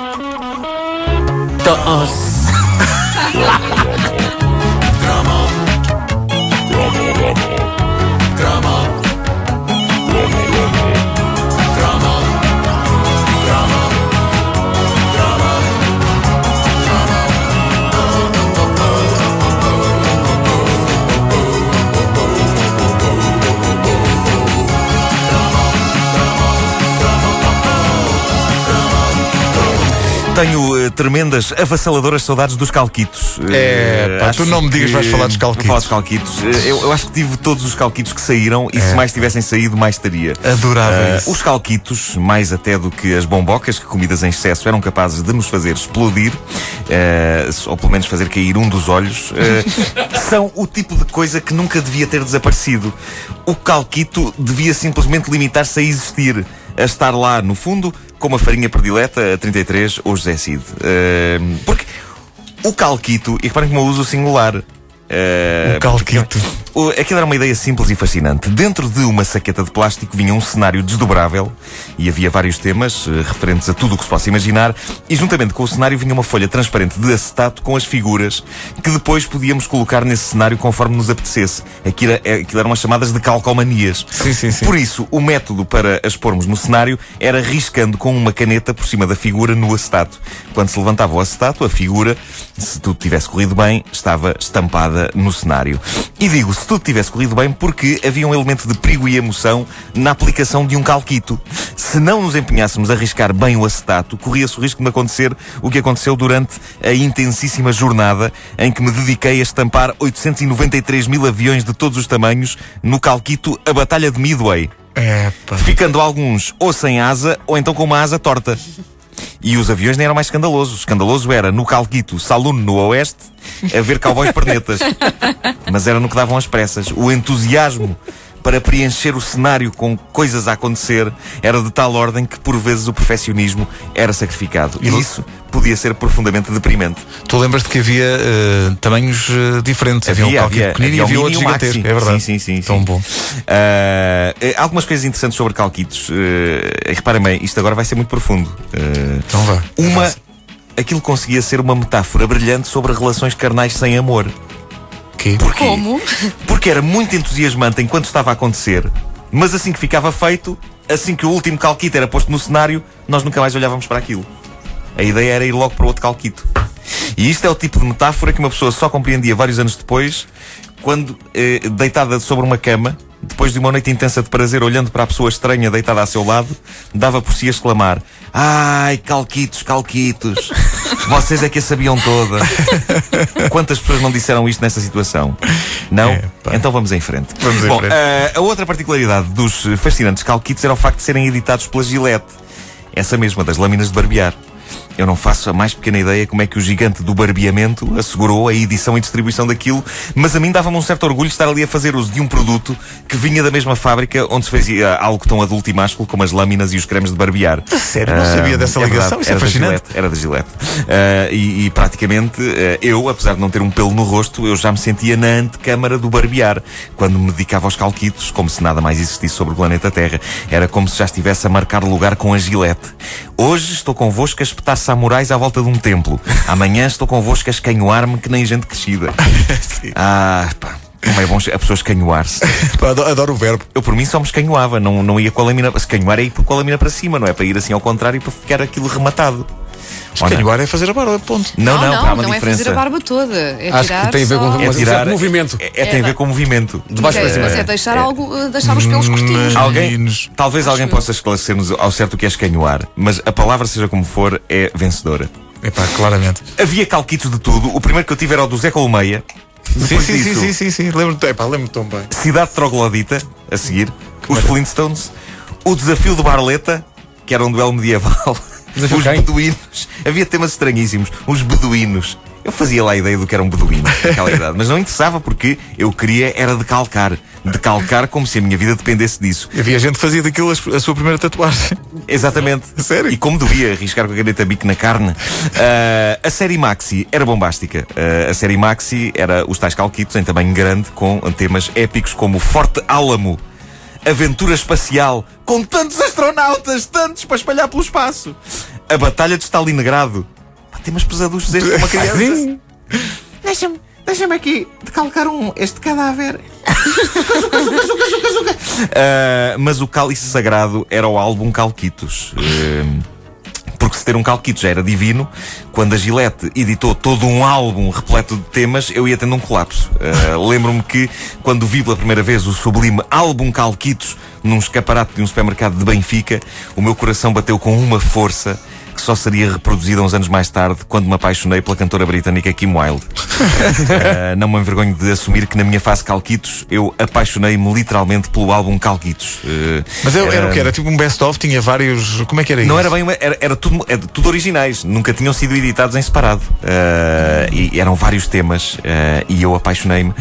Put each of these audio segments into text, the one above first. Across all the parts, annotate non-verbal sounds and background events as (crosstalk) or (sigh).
The us. Tenho eh, tremendas, avassaladoras saudades dos calquitos. É, Eh, pá, acho tu não me digas que- vais falar dos calquitos. Vou falar dos calquitos. Eh, Eu, eu acho que tive todos os calquitos que saíram e É. se mais tivessem saído, mais estaria. Adorava Eh, isso. os calquitos, mais até do que as bombocas, que comidas em excesso eram capazes de nos fazer explodir, eh, ou pelo menos fazer cair um dos olhos, eh, (laughs) são o tipo de coisa que nunca devia ter desaparecido. O calquito devia simplesmente limitar-se a existir, a estar lá no fundo, como a farinha predileta, a 33 ou José Cid. Eh, porque o calquito, e reparem como eu uso o singular. eh, O calquito. Aquilo era uma ideia simples e fascinante. Dentro de uma saqueta de plástico vinha um cenário desdobrável e havia vários temas eh, referentes a tudo o que se possa imaginar. E juntamente com o cenário vinha uma folha transparente de acetato com as figuras que depois podíamos colocar nesse cenário conforme nos apetecesse. Aquilo, era- aquilo eram as chamadas de calcomanias. Sim, sim, sim. Por isso, o método para as pormos no cenário era riscando com uma caneta por cima da figura no acetato. Quando se levantava o acetato, a figura, se tudo tivesse corrido bem, estava estampada no cenário. E digo, se tudo tivesse corrido bem, porque havia um elemento de perigo e emoção na aplicação de um calquito. Se não nos empenhássemos a riscar bem o acetato, corria-se o risco de acontecer o que aconteceu durante a intensíssima jornada em que me dediquei a estampar 893 mil aviões de todos os tamanhos no calquito A Batalha de Midway pá. ficando alguns ou sem asa ou então com uma asa torta. E os aviões nem eram mais escandalosos. O escandaloso era no Calquito, Saluno no Oeste, a ver cowboys pernetas. (laughs) Mas era no que davam as pressas. O entusiasmo para preencher o cenário com coisas a acontecer era de tal ordem que por vezes o perfeccionismo era sacrificado. E isso podia ser profundamente deprimente. Tu lembras-te que havia eh, tamanhos eh, diferentes. Havia, um calquito pequenino e havia outro e o maxi. gigantesco. É verdade. Sim, sim, sim. Tão sim. bom. Eh, algumas coisas interessantes sobre calquitos. Uh, reparem bem, isto agora vai ser muito profundo. Então vá. uma, aquilo conseguia ser uma metáfora brilhante sobre relações carnais sem amor. Quê? Porquê? Como? Porque era muito entusiasmante enquanto estava a acontecer, mas assim que ficava feito, assim que o último calquito era posto no cenário, nós nunca mais olhávamos para aquilo. A ideia era ir logo para o outro calquito. E isto é o tipo de metáfora que uma pessoa só compreendia vários anos depois, quando, eh, deitada sobre uma cama, depois de uma noite intensa de prazer, olhando para a pessoa estranha deitada a seu lado, dava por si a exclamar: Ai, calquitos, calquitos, vocês é que a sabiam toda. (laughs) Quantas pessoas não disseram isto nessa situação? Não? É, então vamos em frente. Vamos em Bom, frente. eh, a outra particularidade dos fascinantes calquitos era o facto de serem editados pela Gillette. Essa mesma, das lâminas de barbear. Eu não faço a mais pequena ideia como é que o gigante do barbeamento assegurou a edição e distribuição daquilo, mas a mim dava-me um certo orgulho estar ali a fazer uso de um produto que vinha da mesma fábrica onde se fazia algo tão adulto e másculo como as lâminas e os cremes de barbear. Sério? Não sabia dessa é ligação? verdade, Isso é era da fascinante. Gillette, era da Gillette. Ah, e, e praticamente ah, eu, apesar de não ter um pelo no rosto, eu já me sentia na antecâmara do barbear, quando me dedicava aos calquitos, como se nada mais existisse sobre o planeta Terra. Era como se já estivesse a marcar lugar com a Gillette. Hoje estou convosco a espetar samurais à volta de um templo. Amanhã estou convosco a escanhoar-me que nem gente crescida. (laughs) Ah, pá. Como é bom a pessoa escanhoar-se. Adoro, adoro o verbo. Eu por mim só me escanhoava, não, não ia com a lâmina. Escanhoar é ir com a lâmina para cima, não é para ir assim ao contrário e para ficar aquilo rematado. Escanhoar é fazer a barba, ponto. Não, não, não, há uma não é diferença. fazer a barba toda. É Acho tirar que tem a ver com só... É tirar. movimento. É, é- tem a ver com o movimento. De baixo Mas para é, cima. mas é deixar, algo, eh, deixar os pelos curtinhos. Alguém, Meninos. talvez alguém possa esclarecer-nos ao certo o que é escanhoar, mas a palavra, seja como for, é vencedora. Epá, claramente. Havia calquitos de tudo. O primeiro que eu tive era o do Zé Colmeia. Sim, sim, sim, sim, sim, sim. Lembro-me epá, lembro tão bem. Cidade Troglodita, a seguir. Os Flintstones. O Desafio do Barleta, que era um duelo medieval. Os beduínos. Havia temas estranhíssimos. Os beduínos. Eu fazia lá a ideia do que era um beduíno naquela idade, mas não interessava porque eu queria era decalcar. Decalcar como se a minha vida dependesse disso. Havia gente que fazia daquilo a sua primeira tatuagem. Exatamente. (laughs) Sério? E como devia arriscar com a caneta bico na carne. Ah, a série Maxi era bombástica. Ah, a série Maxi era os tais calquitos em tamanho grande com temas épicos como Forte Álamo. Aventura espacial, com tantos astronautas, tantos para espalhar pelo espaço. A Batalha de Stalingrado. Pá, tem umas pesaduchos este uma (laughs) criança. Deixa-me, deixa-me aqui decalcar um, este cadáver. (laughs) Ah, mas o cálice sagrado era o álbum Calquitos. Ah, porque se ter um calquito já era divino, quando a Gillette editou todo um álbum repleto de temas, eu ia tendo um colapso. Uh, (laughs) Lembro-me que, quando vi pela primeira vez o sublime álbum Calquitos num escaparate de um supermercado de Benfica, o meu coração bateu com uma força que só seria reproduzida uns anos mais tarde, quando me apaixonei pela cantora britânica Kim Wilde. uh, (laughs) não me envergonho de assumir que na minha fase Calquitos eu apaixonei-me literalmente pelo álbum Calquitos. Uh, Mas eu, era o que? Era tipo um best-of, tinha vários. Como é que era isso? Não era bem uma, era, era, tudo, era tudo originais, nunca tinham sido editados em separado. Uh, e eram vários temas e eu apaixonei-me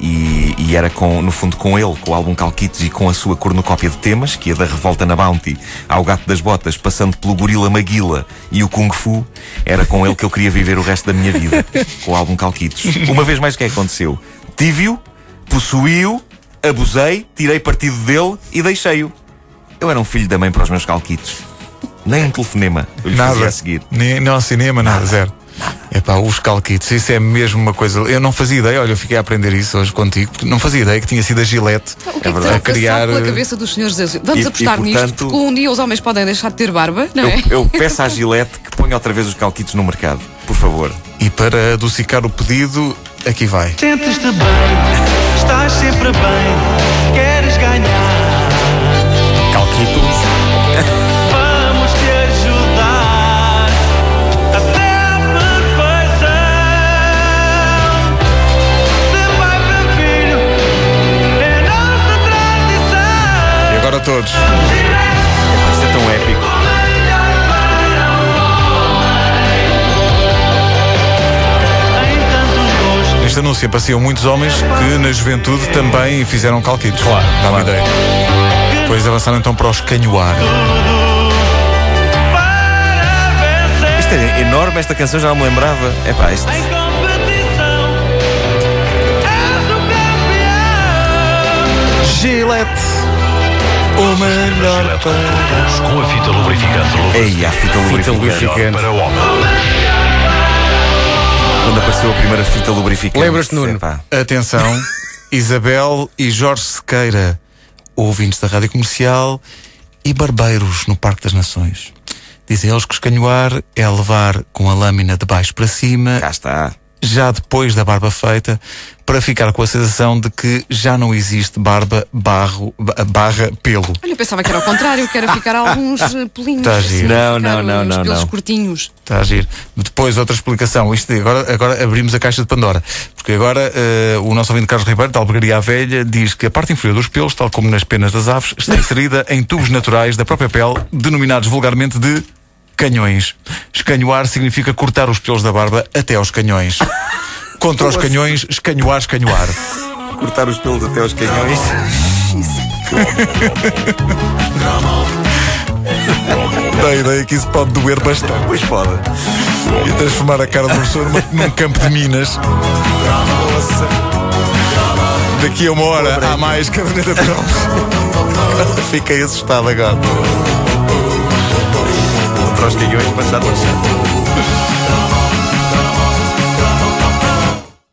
e, e, era com, no fundo com ele, com o álbum Calquitos e com a sua cornucópia de temas, que é da Revolta na Bounty ao Gato das Botas, passando pelo Gorila Maguila e o Kung Fu, era com ele que eu queria viver o resto da minha vida, com o álbum Calquitos. Uma vez mais, o que é que aconteceu? Tive-o, possuí-o, abusei, tirei partido dele e deixei-o. Eu era um filho da mãe para os meus calquitos. Nem um telefonema eu nada. a seguir. Nem, não cinema, nada, nada. zero. É pá, os calquitos, isso é mesmo uma coisa. Eu não fazia ideia, olha, eu fiquei a aprender isso hoje contigo, porque não fazia ideia que tinha sido a Gillette o que é que a criar. pela cabeça dos senhores Vamos e, apostar e, portanto, nisto, porque um dia os homens podem deixar de ter barba, não é? Eu, eu (laughs) peço à Gillette que ponha outra vez os calquitos no mercado, por favor. E para adocicar o pedido, aqui vai. Sentes-te bem, agora todos. Isto é tão épico. Neste anúncio apareciam muitos homens que na juventude também fizeram calquitos. Claro. Dá uma ideia. Depois avançaram então para os canhoar. Isto é enorme, esta canção já não me lembrava. É pá, isto. Gillette o melhor para... Com a fita lubrificante Ei, a fita lubrificante. para o homem. Quando apareceu a primeira fita lubrificante. Lembras-te, Nuno? Epá. Atenção, (laughs) Isabel e Jorge Sequeira, ouvintes da Rádio Comercial e barbeiros no Parque das Nações. Dizem eles que escanhoar é levar com a lâmina de baixo para cima. Cá está já depois da barba feita, para ficar com a sensação de que já não existe barba, barro, barra, pelo. Olha, eu pensava que era o contrário, que era (laughs) ficar alguns eh, pelinhos. Está a giro. Assim, não, não, não, não. pelos não. curtinhos. Está a giro. Depois, outra explicação. Isto, agora, agora abrimos a caixa de Pandora. Porque agora uh, o nosso ouvinte Carlos Ribeiro, da Albergaria Velha, diz que a parte inferior dos pelos, tal como nas penas das aves, está inserida em tubos naturais da própria pele, denominados vulgarmente de canhões. Escanhoar significa cortar os pelos da barba até aos canhões. Contra os canhões, escanhoar, escanhoar. Cortar os pelos até aos canhões. Dá a ideia que isso pode doer bastante. Pois pode. E transformar a cara do pessoa num campo de minas. Daqui a uma hora há mais caderneta de. (laughs) Fiquei assustado agora para os canhões, mas já não